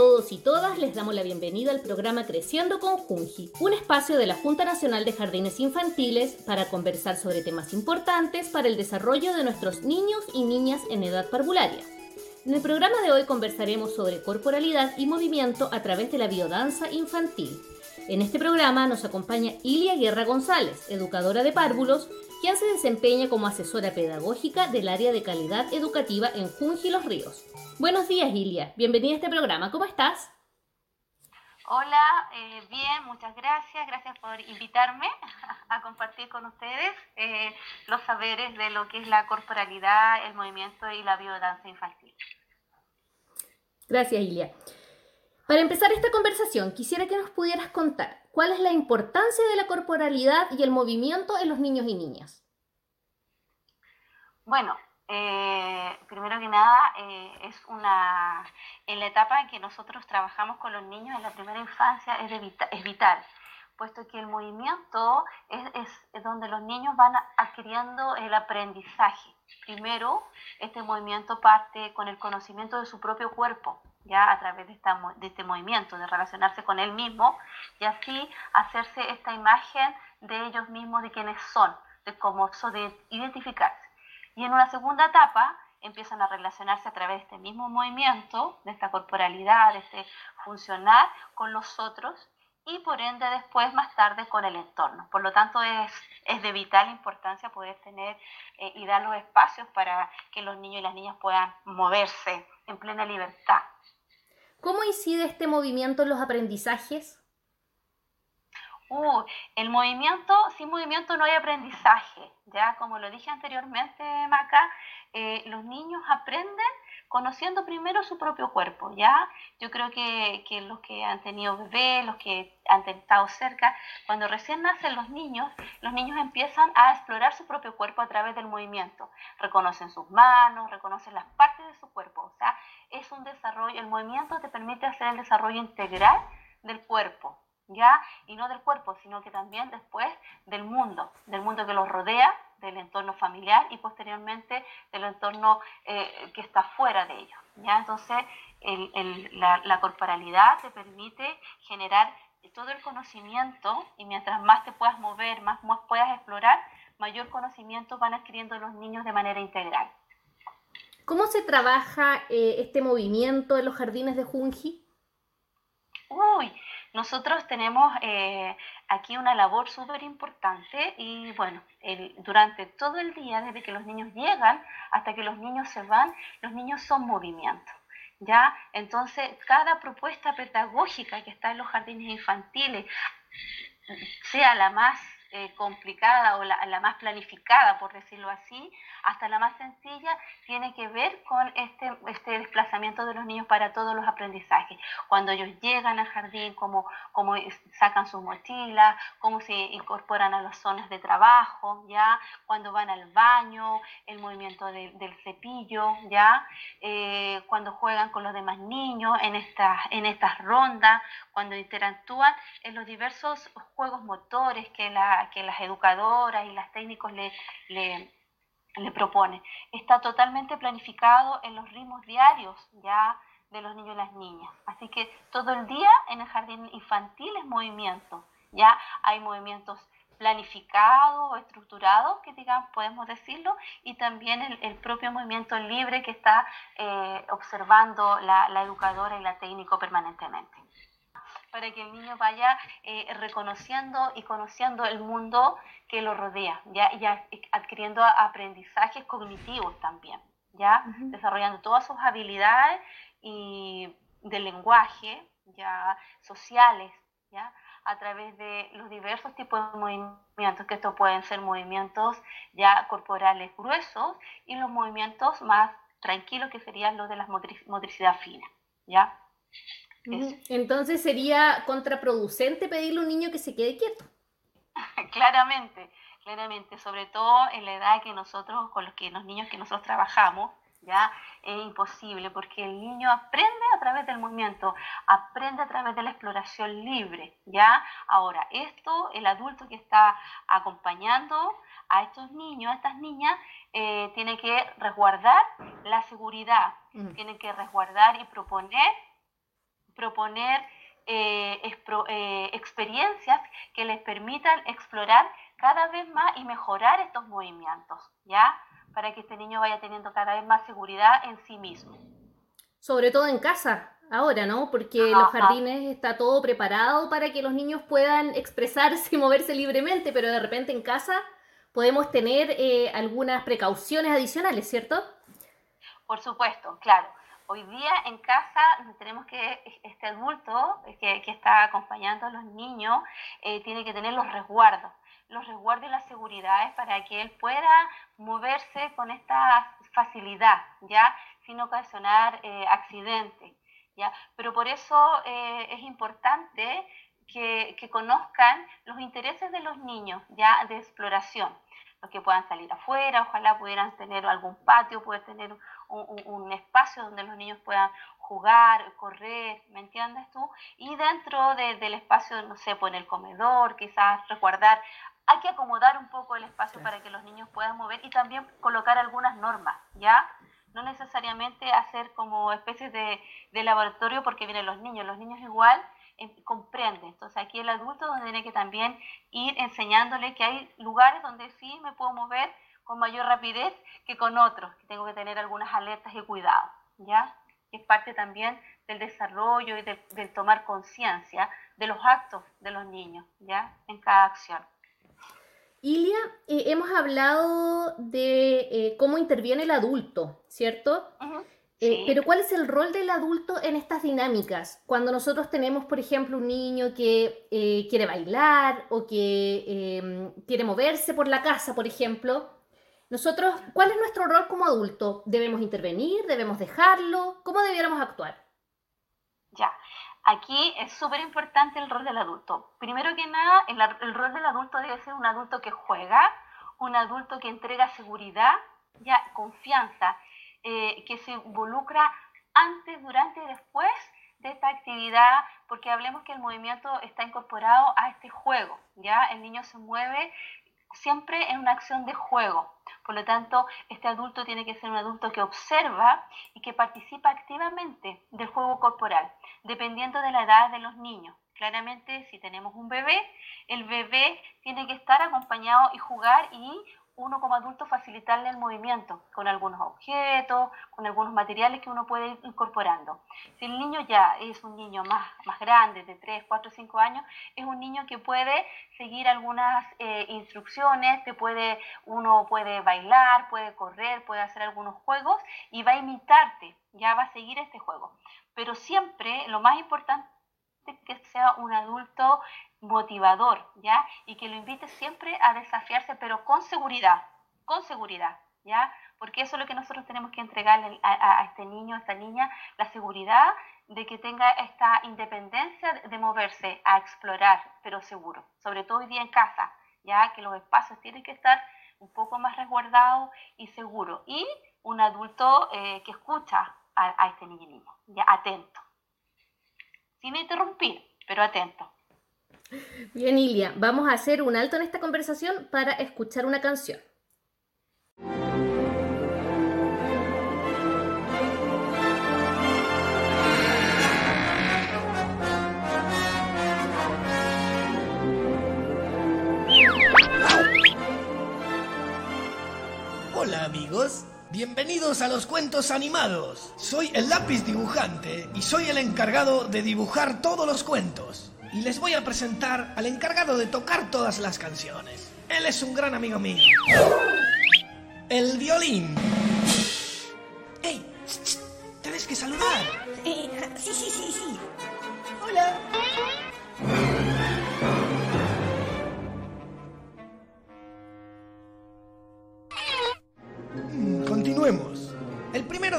Todos y todas. Les damos la bienvenida al programa Creciendo con Junji, un espacio de la Junta Nacional de Jardines Infantiles para conversar sobre temas importantes para el desarrollo de nuestros niños y niñas en edad parvularia. En el programa de hoy conversaremos sobre corporalidad y movimiento a través de la biodanza infantil. En este programa nos acompaña Ilia Guerra González, educadora de párvulos, quien se desempeña como asesora pedagógica del área de calidad educativa en Junji Los Ríos. Buenos días, Ilia. Bienvenida a este programa. ¿Cómo estás? Hola, eh, bien, muchas gracias. Gracias por invitarme a compartir con ustedes eh, los saberes de lo que es la corporalidad, el movimiento y la biodanza infantil. Gracias, Ilia. Para empezar esta conversación, quisiera que nos pudieras contar cuál es la importancia de la corporalidad y el movimiento en los niños y niñas. Bueno, eh, primero que nada, eh, es una, en la etapa en que nosotros trabajamos con los niños en la primera infancia es, vital, puesto que el movimiento es, donde los niños van adquiriendo el aprendizaje. Primero, este movimiento parte con el conocimiento de su propio cuerpo, ya a través de, esta, de este movimiento, de relacionarse con él mismo y así hacerse esta imagen de ellos mismos, de quienes son, de cómo son, de identificarse. Y en una segunda etapa empiezan a relacionarse a través de este mismo movimiento, de esta corporalidad, de este funcionar con los otros y por ende después más tarde con el entorno. Por lo tanto es, es de vital importancia poder tener eh, y dar los espacios para que los niños y las niñas puedan moverse en plena libertad. ¿Cómo incide este movimiento en los aprendizajes? Uh, el movimiento, sin movimiento no hay aprendizaje, ya como lo dije anteriormente, Maca, eh, los niños aprenden conociendo primero su propio cuerpo, ¿ya? Yo creo que, que, los que han tenido bebés, los que han estado cerca, cuando recién nacen los niños, los niños empiezan a explorar su propio cuerpo a través del movimiento. Reconocen sus manos, reconocen las partes de su cuerpo, o sea, es un desarrollo, el movimiento te permite hacer el desarrollo integral del cuerpo, ¿ya? Y no del cuerpo, sino que también después del mundo, del mundo que los rodea, del entorno familiar y posteriormente del entorno eh, que está fuera de ellos, ¿ya? Entonces, la, corporalidad te permite generar todo el conocimiento y mientras más te puedas mover, más, puedas explorar, mayor conocimiento van adquiriendo los niños de manera integral. ¿Cómo se trabaja eh, este movimiento en los jardines de Junji? Uy, nosotros tenemos eh, aquí una labor súper importante y bueno, durante todo el día, desde que los niños llegan hasta que los niños se van, los niños son movimiento. ¿Ya? Entonces, cada propuesta pedagógica que está en los jardines infantiles, sea la más eh, complicada o la, la, más planificada, por decirlo así, hasta la más sencilla, tiene que ver con este, este desplazamiento de los niños para todos los aprendizajes. Cuando ellos llegan al jardín, cómo, cómo sacan sus mochilas, cómo se incorporan a las zonas de trabajo, ¿ya? Cuando van al baño, el movimiento del cepillo, ¿ya? Eh, cuando juegan con los demás niños en estas, en estas rondas, cuando interactúan en los diversos juegos motores que la que las educadoras y las técnicos le, le, proponen. Está totalmente planificado en los ritmos diarios ya de los niños y las niñas. Así que todo el día en el jardín infantil es movimiento. Ya hay movimientos planificados o estructurados, que digamos, podemos decirlo, y también el, propio movimiento libre que está eh, observando la, la educadora y la técnico permanentemente para que el niño vaya eh, reconociendo y conociendo el mundo que lo rodea, ya, ya adquiriendo aprendizajes cognitivos también, ya desarrollando todas sus habilidades y del lenguaje, ya sociales, ya a través de los diversos tipos de movimientos, que estos pueden ser movimientos ya corporales gruesos y los movimientos más tranquilos que serían los de la motricidad fina, ¿ya? Entonces sería contraproducente pedirle a un niño que se quede quieto. claramente, claramente, sobre todo en la edad que nosotros, con los que los niños que nosotros trabajamos, ya es imposible porque el niño aprende a través del movimiento, aprende a través de la exploración libre, ya. Ahora, esto el adulto que está acompañando a estos niños, a estas niñas, eh, tiene que resguardar la seguridad, tiene que resguardar y proponer proponer eh, eh, experiencias que les permitan explorar cada vez más y mejorar estos movimientos, ¿ya? Para que este niño vaya teniendo cada vez más seguridad en sí mismo. Sobre todo en casa, ahora, ¿no? Porque los jardines está todo preparado para que los niños puedan expresarse y moverse libremente, pero de repente en casa podemos tener eh, algunas precauciones adicionales, ¿cierto? Por supuesto, claro. Hoy día en casa tenemos que este adulto que, está acompañando a los niños eh, tiene que tener los resguardos, los resguardos y las seguridades para que él pueda moverse con esta facilidad, ya sin ocasionar eh, accidentes. ¿ya? Pero por eso es importante que, conozcan los intereses de los niños ya de exploración los que puedan salir afuera, ojalá pudieran tener algún patio, puedan tener un, espacio donde los niños puedan jugar, correr, ¿me entiendes tú? Y dentro del espacio, no sé, pues en el comedor, quizás resguardar, hay que acomodar un poco el espacio para que los niños puedan mover y también colocar algunas normas, ¿ya? No necesariamente hacer como especies de, de laboratorio porque vienen los niños, los niños igual comprende. Entonces aquí el adulto tiene que también ir enseñándole que hay lugares donde sí me puedo mover con mayor rapidez que con otros, que tengo que tener algunas alertas y cuidado, ¿ya? es parte también del desarrollo y del, tomar conciencia de los actos de los niños, ¿ya? En cada acción. Ilia, eh, hemos hablado de eh, cómo interviene el adulto, ¿cierto? Eh, pero ¿cuál es el rol del adulto en estas dinámicas? Cuando nosotros tenemos, por ejemplo, un niño que eh, quiere bailar o que em, quiere moverse por la casa, por ejemplo, nosotros, ¿cuál es nuestro rol como adulto? ¿Debemos intervenir? ¿Debemos dejarlo? ¿Cómo debiéramos actuar? Ya, aquí es súper importante el rol del adulto. Primero que nada, el, el rol del adulto debe ser un adulto que juega, un adulto que entrega seguridad, ya confianza eh, que se involucra antes, durante y después de esta actividad, porque hablemos que el movimiento está incorporado a este juego, ¿ya? El niño se mueve siempre en una acción de juego. Por lo tanto, este adulto tiene que ser un adulto que observa y que participa activamente del juego corporal, dependiendo de la edad de los niños. Claramente, si tenemos un bebé, el bebé tiene que estar acompañado y jugar y uno como adulto facilitarle el movimiento con algunos objetos, con algunos materiales que uno puede ir incorporando. Si el niño ya es un niño más, más grande, de 3, 4, 5 años, es un niño que puede seguir algunas eh, instrucciones, que puede, uno puede bailar, puede correr, puede hacer algunos juegos y va a imitarte, ya va a seguir este juego. Pero siempre lo más importante es que sea un adulto motivador, ¿ya? Y que lo invite siempre a desafiarse, pero con seguridad, con seguridad, ¿ya? Porque eso es lo que nosotros tenemos que entregarle a, este niño, a esta niña, la seguridad de que tenga esta independencia de moverse a explorar, pero seguro, sobre todo hoy día en casa, ya que los espacios tienen que estar un poco más resguardados y seguros. Y un adulto eh, que escucha a, este niño y niña, ya atento, sin interrumpir, pero atento. Bien, Ilia, vamos a hacer un alto en esta conversación para escuchar una canción. Hola amigos, bienvenidos a los cuentos animados. Soy el lápiz dibujante y soy el encargado de dibujar todos los cuentos y les voy a presentar al encargado de tocar todas las canciones. Él es un gran amigo mío. El violín. ¡Ey! ¡Tienes que saludar! Eh, sí, sí, sí, sí. Hola.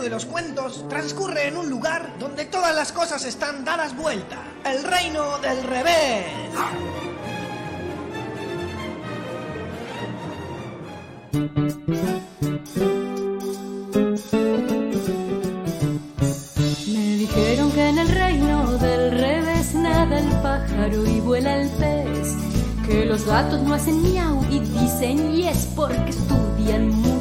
De los cuentos transcurre en un lugar donde todas las cosas están dadas vuelta. El reino del revés. Me dijeron que en el reino del revés nada el pájaro y vuela el pez. Que los gatos no hacen miau y dicen y es porque estudian mucho.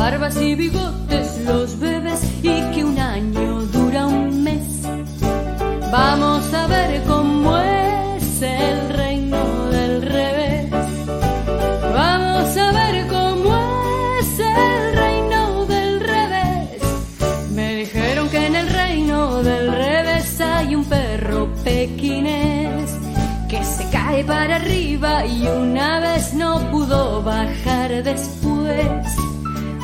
barbas y bigotes los bebés y que un año dura un mes. Vamos a ver cómo es el reino del revés. Vamos a ver cómo es el reino del revés. Me dijeron que en el reino del revés hay un perro pequinés que se cae para arriba y una vez no pudo bajar después.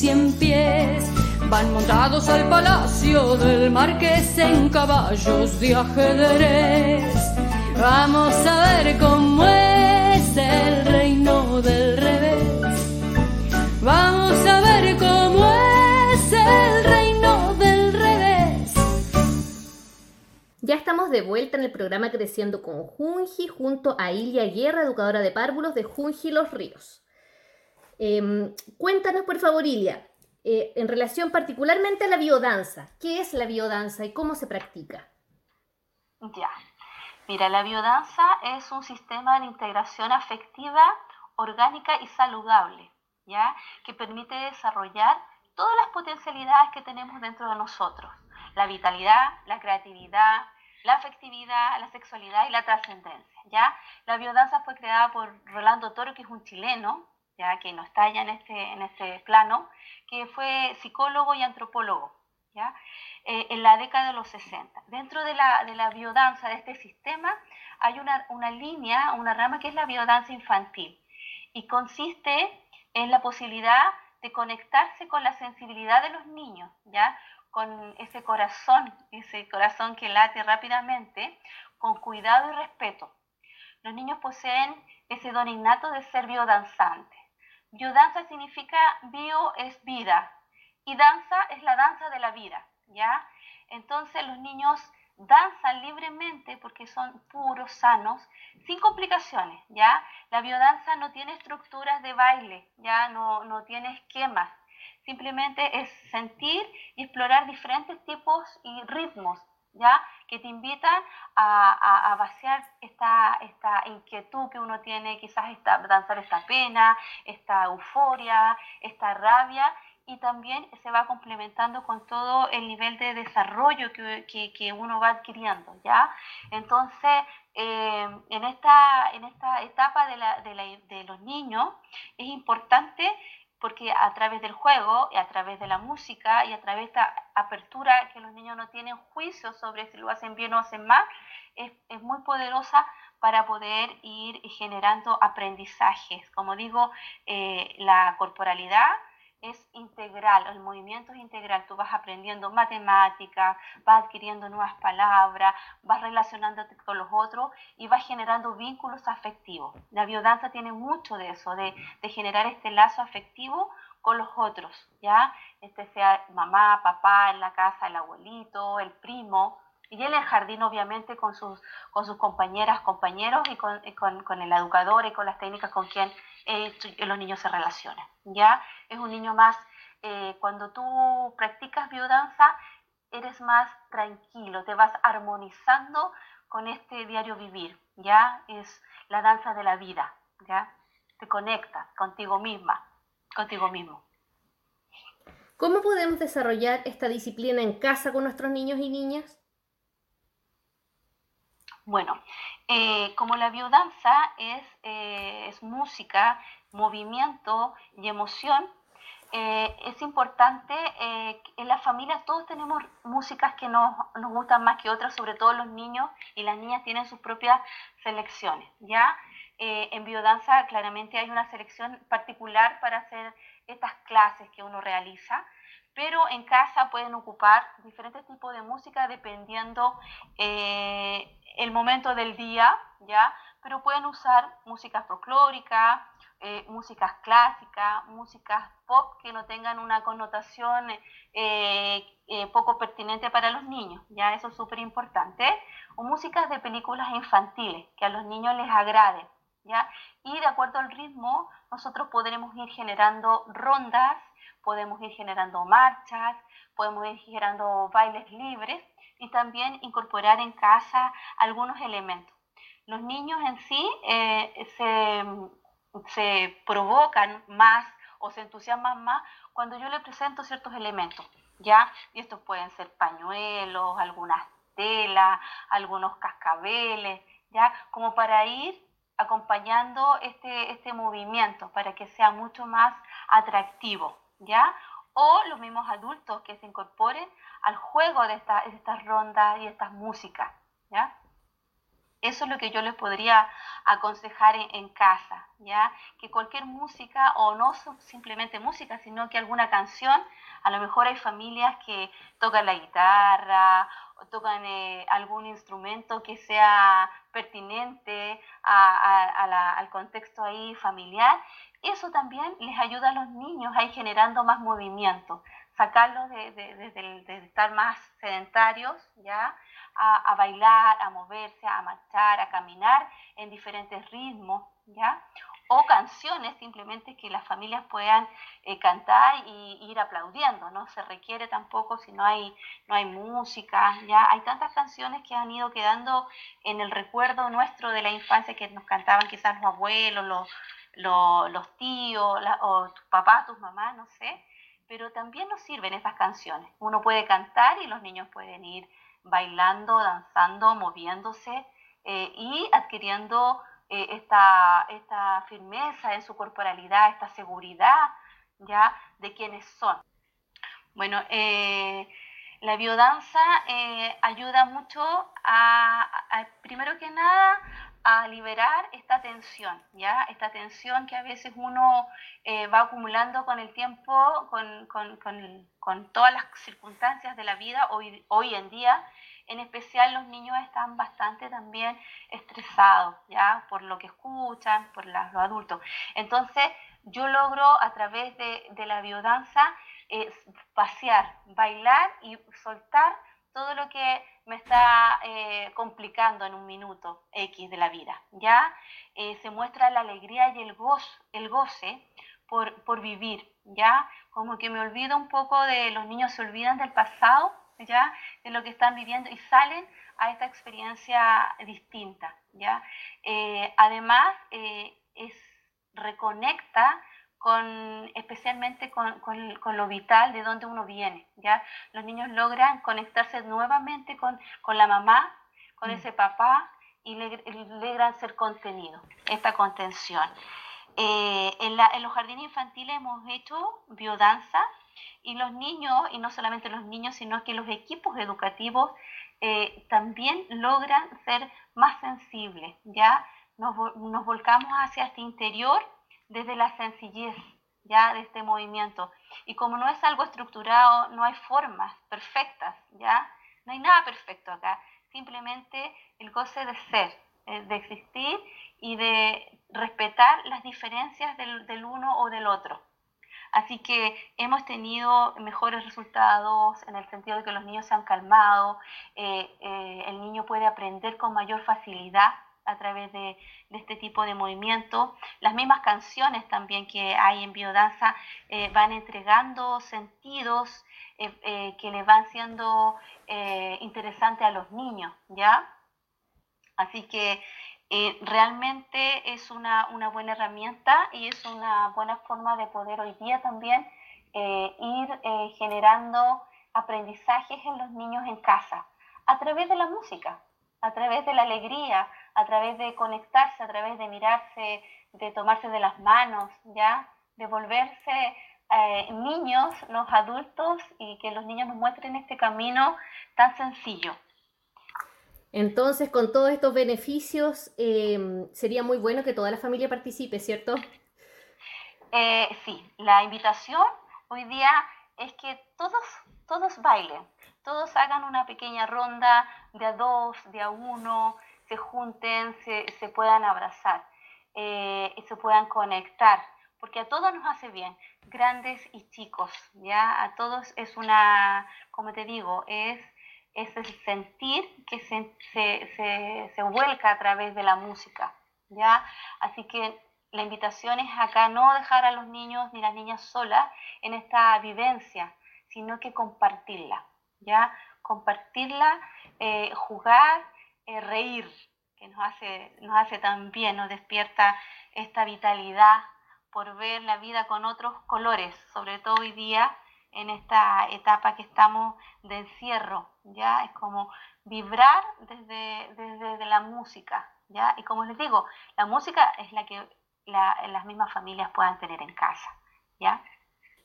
Cien pies van montados al palacio del marqués en caballos de ajedrez. Vamos a ver cómo es el reino del revés. Vamos a ver cómo es el reino del revés. Ya estamos de vuelta en el programa Creciendo con Junji junto a Ilia Guerra, educadora de párvulos de Junji Los Ríos. Em, cuéntanos, por favor, Ilia, eh, en relación particularmente a la biodanza. ¿Qué es la biodanza y cómo se practica? Ya. Mira, la biodanza es un sistema de integración afectiva, orgánica y saludable, ¿ya? Que permite desarrollar todas las potencialidades que tenemos dentro de nosotros. La vitalidad, la creatividad, la afectividad, la sexualidad y la trascendencia, ¿ya? La biodanza fue creada por Rolando Toro, que es un chileno, que no está ya en este, en este plano, que fue psicólogo y antropólogo, ¿ya? Eh, en la década de los 60. Dentro de la, de la biodanza, de este sistema, hay una, una línea, una rama que es la biodanza infantil y consiste en la posibilidad de conectarse con la sensibilidad de los niños, ¿ya? con ese corazón, ese corazón que late rápidamente, con cuidado y respeto. Los niños poseen ese don innato de ser biodanzantes. Biodanza significa bio es vida y danza es la danza de la vida, ¿ya? Entonces los niños danzan libremente porque son puros, sanos, sin complicaciones, ¿ya? La biodanza no tiene estructuras de baile, ¿ya? No, no tiene esquemas, simplemente es sentir y explorar diferentes tipos y ritmos, ¿ya? Que te invitan a, a, vaciar esta, esta, inquietud que uno tiene, quizás esta, danzar esta pena, esta euforia, esta rabia, y también se va complementando con todo el nivel de desarrollo que, que, que uno va adquiriendo, ¿ya? Entonces, eh, en, esta, en esta etapa de, la, de, la, de los niños es importante porque a través del juego y a través de la música y a través de esta apertura que los niños no tienen juicio sobre si lo hacen bien o hacen mal, es, es muy poderosa para poder ir generando aprendizajes. Como digo, eh, la corporalidad es integral, el movimiento es integral, tú vas aprendiendo matemáticas, vas adquiriendo nuevas palabras, vas relacionándote con los otros y vas generando vínculos afectivos. La biodanza tiene mucho de eso, de, de generar este lazo afectivo con los otros, ¿ya? Este sea mamá, papá, en la casa, el abuelito, el primo, y en el jardín obviamente con sus, con sus compañeras, compañeros y con, con, con el educador y con las técnicas con quien eh, los niños se relacionan. ¿ya? Es un niño más, eh, cuando tú practicas biodanza, eres más tranquilo, te vas armonizando con este diario vivir, ¿ya? Es la danza de la vida, ¿ya? Te conectas contigo misma, contigo mismo. ¿Cómo podemos desarrollar esta disciplina en casa con nuestros niños y niñas? Bueno, eh, como la biodanza es, eh, es música, movimiento y emoción, eh, es importante, en las familias todos tenemos músicas que nos, nos, gustan más que otras, sobre todo los niños y las niñas tienen sus propias selecciones, ¿ya? en biodanza claramente hay una selección particular para hacer estas clases que uno realiza, pero en casa pueden ocupar diferentes tipos de música dependiendo eh, el momento del día, ¿ya? Pero pueden usar música folclórica, eh, músicas clásicas, músicas pop que no tengan una connotación eh, poco pertinente para los niños, ¿ya? Eso es súper importante. O músicas de películas infantiles que a los niños les agrade, ¿ya? Y de acuerdo al ritmo, nosotros podremos ir generando rondas podemos ir generando marchas, podemos ir generando bailes libres y también incorporar en casa algunos elementos. Los niños en sí eh, se, provocan más o se entusiasman más cuando yo les presento ciertos elementos, ¿ya? Y estos pueden ser pañuelos, algunas telas, algunos cascabeles, ¿ya? Como para ir acompañando este, este movimiento, para que sea mucho más atractivo. O los mismos adultos que se incorporen al juego de, estas rondas y estas músicas, ¿ya? Eso es lo que yo les podría aconsejar en, casa, ¿ya? Que cualquier música, o no simplemente música, sino que alguna canción, a lo mejor hay familias que tocan la guitarra, tocan eh, algún instrumento que sea pertinente al contexto ahí familiar, eso también les ayuda a los niños a ir generando más movimiento, sacarlos de, estar más sedentarios, ¿ya? A, bailar, a moverse, a marchar, a caminar en diferentes ritmos, ¿ya? O canciones simplemente que las familias puedan eh, cantar y, ir aplaudiendo, no se requiere tampoco si no hay, no hay música, ¿ya? Hay tantas canciones que han ido quedando en el recuerdo nuestro de la infancia que nos cantaban quizás los abuelos, los los tíos, o tus papás, tus mamás, no sé, pero también nos sirven esas canciones. Uno puede cantar y los niños pueden ir bailando, danzando, moviéndose eh, y adquiriendo eh, esta, esta firmeza en su corporalidad, esta seguridad ya de quienes son. Bueno, eh, la biodanza ayuda mucho a, primero que nada, a liberar esta tensión, ¿ya? Esta tensión que a veces uno eh, va acumulando con el tiempo, con, con, con, todas las circunstancias de la vida hoy, hoy en día. En especial los niños están bastante también estresados, ¿ya? Por lo que escuchan, por los adultos. Entonces, yo logro a través de, de la biodanza eh, pasear, bailar y soltar todo lo que me está eh, complicando en un minuto X de la vida, ¿ya? Eh, se muestra la alegría y el gozo, el goce por, por, vivir, ¿ya? Como que me olvido un poco de, los niños se olvidan del pasado, ¿ya? De lo que están viviendo y salen a esta experiencia distinta, ¿ya? Eh, además, es, reconecta con, especialmente con, con, lo vital de donde uno viene. ¿ya? Los niños logran conectarse nuevamente con, con la mamá, con mm. ese papá y logran ser contenidos, esta contención. Eh, en, la, en, los jardines infantiles hemos hecho biodanza y los niños, y no solamente los niños, sino que los equipos educativos eh, también logran ser más sensibles, ¿ya? Nos, nos volcamos hacia este interior desde la sencillez ya de este movimiento. Y como no es algo estructurado, no hay formas perfectas, ya no hay nada perfecto acá, simplemente el goce de ser, eh, de existir y de respetar las diferencias del, uno o del otro. Así que hemos tenido mejores resultados en el sentido de que los niños se han calmado, eh, eh, el niño puede aprender con mayor facilidad a través de, este tipo de movimiento. Las mismas canciones también que hay en biodanza eh, van entregando sentidos eh, que les van siendo interesantes a los niños, ¿ya? Así que realmente es una, una, buena herramienta y es una buena forma de poder hoy día también ir generando aprendizajes en los niños en casa a través de la música. a través de la alegría, a través de conectarse, a través de mirarse, de tomarse de las manos, ¿ya? De volverse eh, niños, los adultos, y que los niños nos muestren este camino tan sencillo. Entonces, con todos estos beneficios, em, sería muy bueno que toda la familia participe, ¿cierto? Eh, sí, la invitación hoy día es que todos, todos bailen, todos hagan una pequeña ronda de a dos, de a uno, se junten, se, se puedan abrazar eh, y se puedan conectar, porque a todos nos hace bien, grandes y chicos, ¿ya? A todos es una, como te digo, es, es el sentir que se, se, se, vuelca a través de la música, ¿ya? Así que la invitación es acá no dejar a los niños ni las niñas solas en esta vivencia, sino que compartirla, ¿ya? Compartirla, eh, jugar, eh, reír, que nos hace, nos hace tan bien, nos despierta esta vitalidad por ver la vida con otros colores, sobre todo hoy día en esta etapa que estamos de encierro, ¿ya? Es como vibrar desde, desde, la música, ¿ya? Y como les digo, la música es la que las mismas familias puedan tener en casa, ¿ya?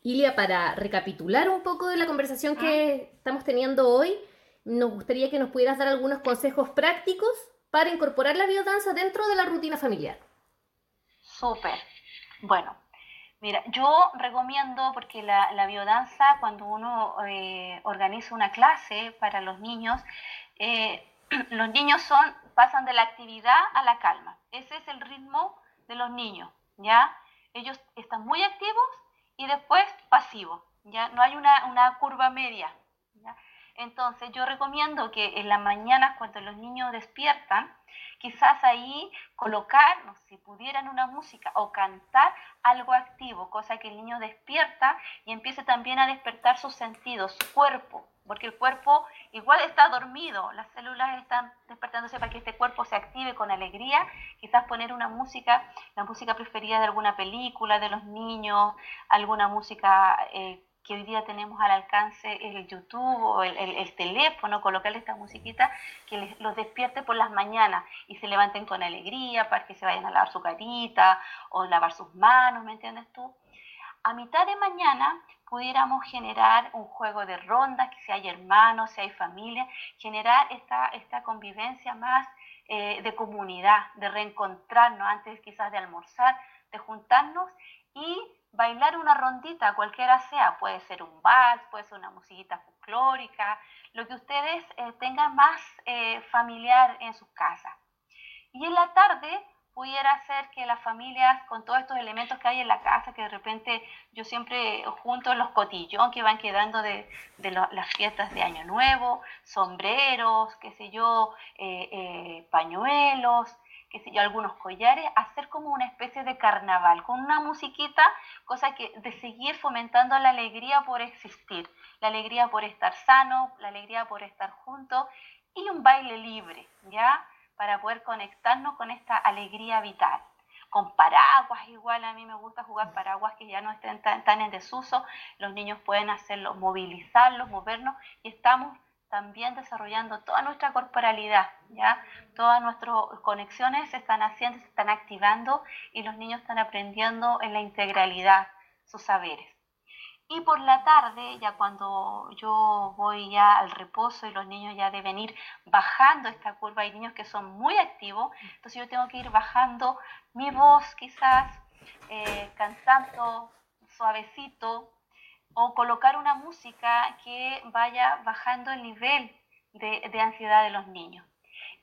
Ilia, para recapitular un poco de la conversación que estamos teniendo hoy, nos gustaría que nos pudieras dar algunos consejos prácticos para incorporar la biodanza dentro de la rutina familiar. Súper. Bueno, mira, yo recomiendo, porque la, biodanza, cuando uno eh, organiza una clase para los niños, eh, los niños son, pasan de la actividad a la calma. Ese es el ritmo de los niños, ¿ya? Ellos están muy activos y después pasivo, ¿ya? No hay una, curva media, Entonces yo recomiendo que en la mañana cuando los niños despiertan, quizás ahí colocar, si pudieran una música o cantar algo activo, cosa que el niño despierta y empiece también a despertar sus sentidos, su cuerpo, porque el cuerpo igual está dormido, las células están despertándose para que este cuerpo se active con alegría, quizás poner una música, la música preferida de alguna película de los niños, alguna música eh, que hoy día tenemos al alcance el YouTube o el, teléfono, colocarle esta musiquita que los despierte por las mañanas y se levanten con alegría para que se vayan a lavar su carita o lavar sus manos, ¿me entiendes tú? A mitad de mañana pudiéramos generar un juego de rondas, que si hay hermanos, si hay familia, generar esta, esta convivencia más eh, de comunidad, de reencontrarnos antes quizás de almorzar, de juntarnos y bailar una rondita, cualquiera sea, puede ser un vals, puede ser una musiquita folclórica, lo que ustedes eh, tengan más eh, familiar en sus casas. Y en la tarde pudiera ser que las familias, con todos estos elementos que hay en la casa, que de repente yo siempre junto los cotillón que van quedando de, las fiestas de Año Nuevo, sombreros, qué sé yo, eh, pañuelos, qué algunos collares, hacer como una especie de carnaval, con una musiquita, cosa que de seguir fomentando la alegría por existir, la alegría por estar sano, la alegría por estar juntos y un baile libre, ¿ya? para poder conectarnos con esta alegría vital. Con paraguas igual, a mí me gusta jugar paraguas que ya no estén tan, en desuso, los niños pueden hacerlo, movilizarlos, movernos y estamos también desarrollando toda nuestra corporalidad, ¿ya? Todas nuestras conexiones se están haciendo, se están activando y los niños están aprendiendo en la integralidad sus saberes. Y por la tarde, ya cuando yo voy ya al reposo y los niños ya deben ir bajando esta curva, hay niños que son muy activos, entonces yo tengo que ir bajando mi voz quizás, eh, cantando suavecito, o colocar una música que vaya bajando el nivel de, ansiedad de los niños.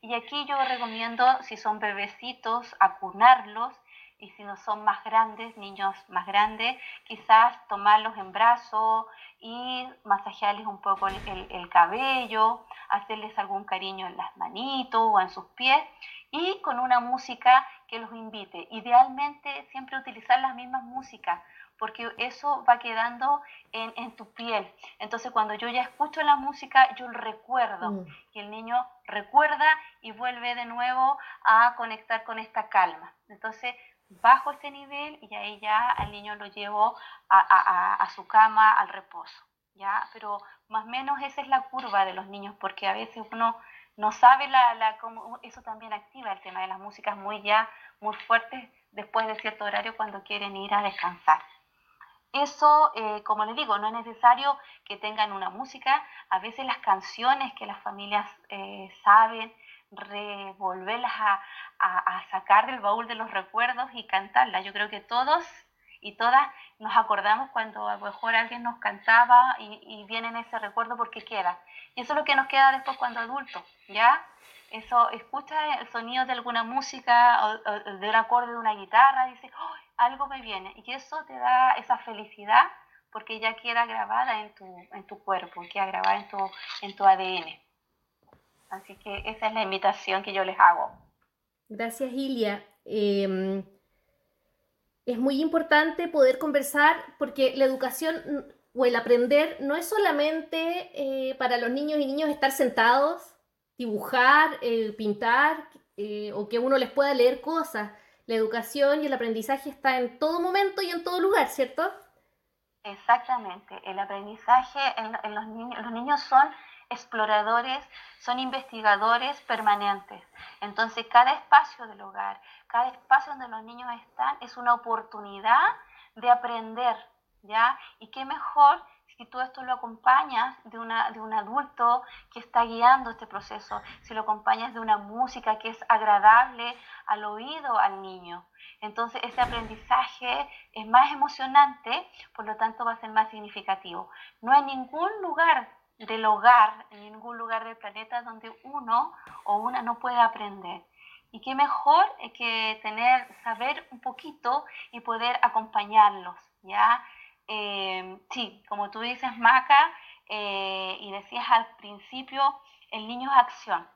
Y aquí yo recomiendo, si son bebecitos, acunarlos y si no son más grandes, niños más grandes, quizás tomarlos en brazos y masajearles un poco el, cabello, hacerles algún cariño en las manitos o en sus pies y con una música que los invite. Idealmente siempre utilizar las mismas músicas porque eso va quedando en, tu piel. Entonces cuando yo ya escucho la música, yo recuerdo mm. y el niño recuerda y vuelve de nuevo a conectar con esta calma. Entonces bajo este nivel y ahí ya al niño lo llevo a, su cama, al reposo. ¿ya? Pero más o menos esa es la curva de los niños, porque a veces uno no sabe la, la cómo, eso también activa el tema de las músicas muy ya, muy fuertes después de cierto horario cuando quieren ir a descansar. Eso, eh, como les digo, no es necesario que tengan una música. A veces las canciones que las familias eh, saben, revolverlas a, a, sacar del baúl de los recuerdos y cantarlas. Yo creo que todos y todas nos acordamos cuando a lo mejor alguien nos cantaba y, viene en ese recuerdo porque queda. Y eso es lo que nos queda después cuando adultos, ¿ya? Eso, escucha el sonido de alguna música o, de un acorde de una guitarra, dice, algo me viene. Y eso te da esa felicidad porque ya queda grabada en tu, en tu cuerpo, queda grabada en tu, en tu ADN. Así que esa es la invitación que yo les hago. Gracias, Ilia. Em, es muy importante poder conversar porque la educación o el aprender no es solamente eh, para los niños y niños estar sentados, dibujar, eh, pintar eh, o que uno les pueda leer cosas. La educación y el aprendizaje está en todo momento y en todo lugar, ¿cierto? Exactamente. El aprendizaje en, los niños, los niños son exploradores, son investigadores permanentes. Entonces, cada espacio del hogar, cada espacio donde los niños están es una oportunidad de aprender, ¿ya? Y qué mejor si tú esto lo acompañas de, una, de un adulto que está guiando este proceso, si lo acompañas de una música que es agradable al oído al niño. Entonces ese aprendizaje es más emocionante, por lo tanto va a ser más significativo. No hay ningún lugar del hogar, en ningún lugar del planeta donde uno o una no pueda aprender. Y qué mejor que tener, saber un poquito y poder acompañarlos, ¿ya? Eh, sí, como tú dices, Maca, eh, y decías al principio, el niño es acción,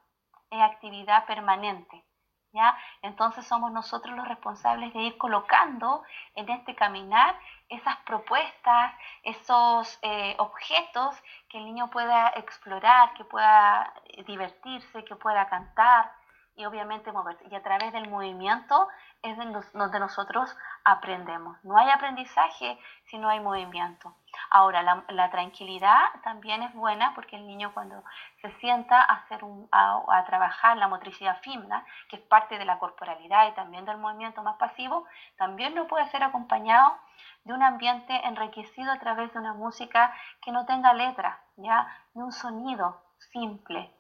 es actividad permanente. ¿Ya? Entonces somos nosotros los responsables de ir colocando en este caminar esas propuestas, esos eh, objetos que el niño pueda explorar, que pueda divertirse, que pueda cantar y obviamente moverse. Y a través del movimiento es donde nosotros aprendemos. No hay aprendizaje si no hay movimiento. Ahora, la, tranquilidad también es buena porque el niño cuando se sienta a, hacer un, a, trabajar la motricidad fina, que es parte de la corporalidad y también del movimiento más pasivo, también lo puede ser acompañado de un ambiente enriquecido a través de una música que no tenga letra, ya, de un sonido simple,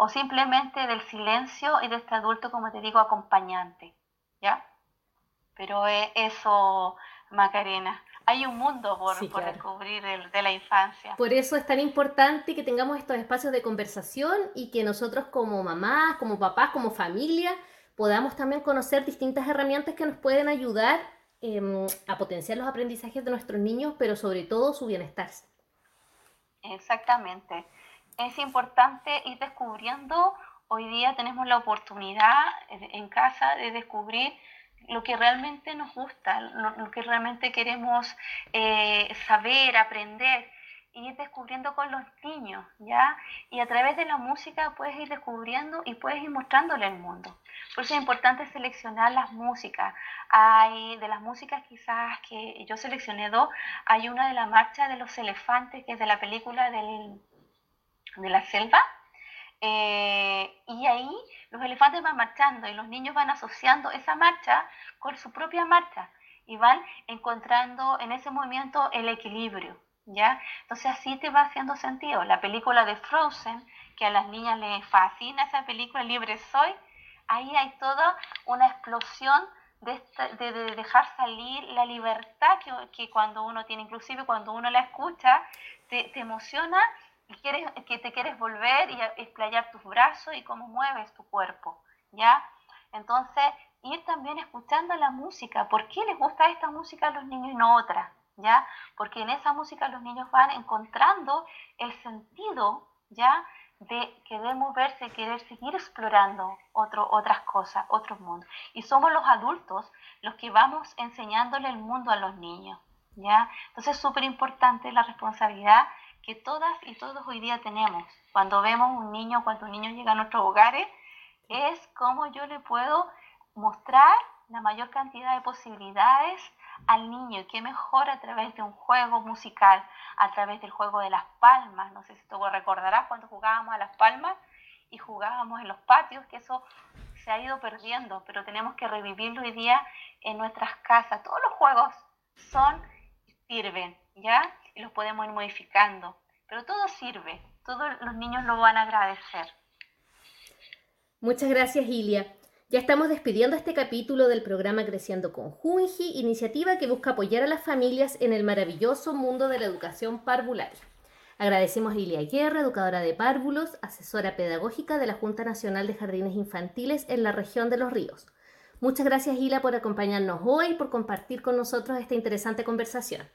o simplemente del silencio y de este adulto, como te digo, acompañante, ¿ya? Pero eso, Macarena, hay un mundo por, descubrir de la infancia. Por eso es tan importante que tengamos estos espacios de conversación y que nosotros como mamás, como papás, como familia, podamos también conocer distintas herramientas que nos pueden ayudar em, a potenciar los aprendizajes de nuestros niños, pero sobre todo su bienestar. Exactamente. Es importante ir descubriendo, hoy día tenemos la oportunidad en casa de descubrir lo que realmente nos gusta, lo, que realmente queremos eh, saber, aprender y ir descubriendo con los niños, ¿ya? Y a través de la música puedes ir descubriendo y puedes ir mostrándole el mundo. Por eso es importante seleccionar las músicas. Hay de las músicas quizás que yo seleccioné dos, hay una de la marcha de los elefantes, que es de la película del, de la selva, eh, y ahí los elefantes van marchando y los niños van asociando esa marcha con su propia marcha y van encontrando en ese movimiento el equilibrio, ¿ya? Entonces así te va haciendo sentido. La película de Frozen, que a las niñas les fascina esa película, Libre Soy, ahí hay toda una explosión de, dejar salir la libertad que, cuando uno tiene, inclusive cuando uno la escucha, te, te emociona que te quieres volver y explayar tus brazos y cómo mueves tu cuerpo, ¿ya? Entonces, ir también escuchando la música. ¿Por qué les gusta esta música a los niños y no otra? ¿Ya? Porque en esa música los niños van encontrando el sentido, ¿ya? De querer moverse, querer seguir explorando otro, otras cosas, otros mundos. Y somos los adultos los que vamos enseñándole el mundo a los niños, ¿ya? Entonces es súper importante la responsabilidad que todas y todos hoy día tenemos. Cuando vemos un niño, cuando un niño llega a nuestros hogares, es cómo yo le puedo mostrar la mayor cantidad de posibilidades al niño y qué mejor a través de un juego musical, a través del juego de las palmas. No sé si tú recordarás cuando jugábamos a las palmas y jugábamos en los patios, que eso se ha ido perdiendo, pero tenemos que revivirlo hoy día en nuestras casas. Todos los juegos son, sirven, ¿ya? Y los podemos ir modificando, pero todo sirve, todos los niños lo van a agradecer. Muchas gracias, Ilia. Ya estamos despidiendo este capítulo del programa Creciendo con Junji, iniciativa que busca apoyar a las familias en el maravilloso mundo de la educación parvularia. Agradecemos a Ilia Guerra, educadora de párvulos, asesora pedagógica de la Junta Nacional de Jardines Infantiles en la región de Los Ríos. Muchas gracias, Ilia, por acompañarnos hoy y por compartir con nosotros esta interesante conversación.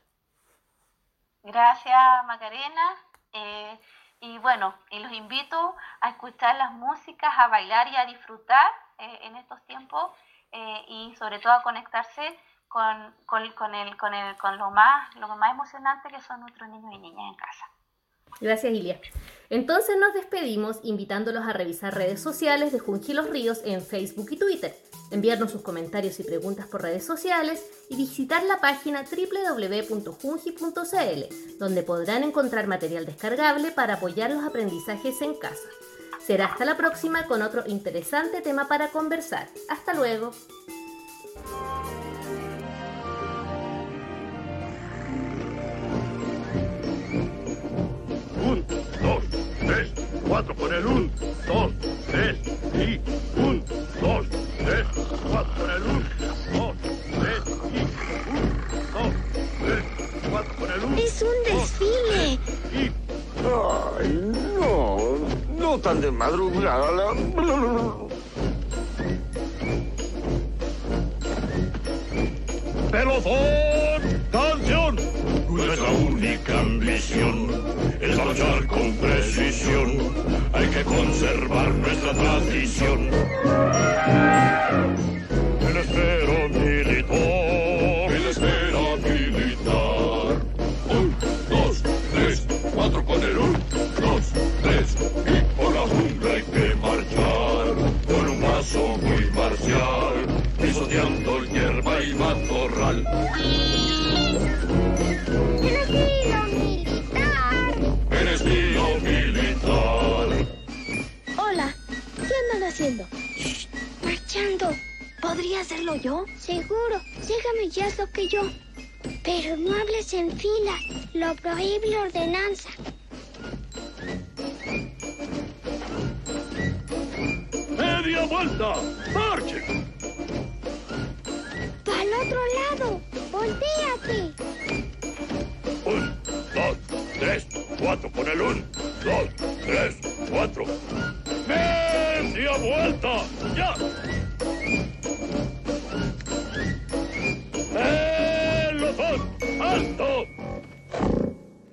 Gracias, Macarena. Eh, y bueno, y los invito a escuchar las músicas, a bailar y a disfrutar eh, en estos tiempos eh, y sobre todo a conectarse con, con, el, con, el, con lo, más, lo más emocionante que son nuestros niños y niñas en casa. Gracias, Ilia. Entonces nos despedimos invitándolos a revisar redes sociales de Junji los Ríos en Facebook y Twitter, enviarnos sus comentarios y preguntas por redes sociales y visitar la página www.junji.cl, donde podrán encontrar material descargable para apoyar los aprendizajes en casa. Será hasta la próxima con otro interesante tema para conversar. Hasta luego. 3, 4. Con el 1, 2, 3 y 1, 2, 3, 4. Con el 1, 2, 3 y 1, 2, 3, 4. Con el 1. Es un desfile. Y... Ay, no. No tan de madrugada. Pelotón única ambición es marchar con precisión. Hay que conservar nuestra tradición. El espero militar. ¿Podría hacerlo yo? Seguro, déjame ya lo que yo. Pero no hables en fila, lo prohíbe la ordenanza.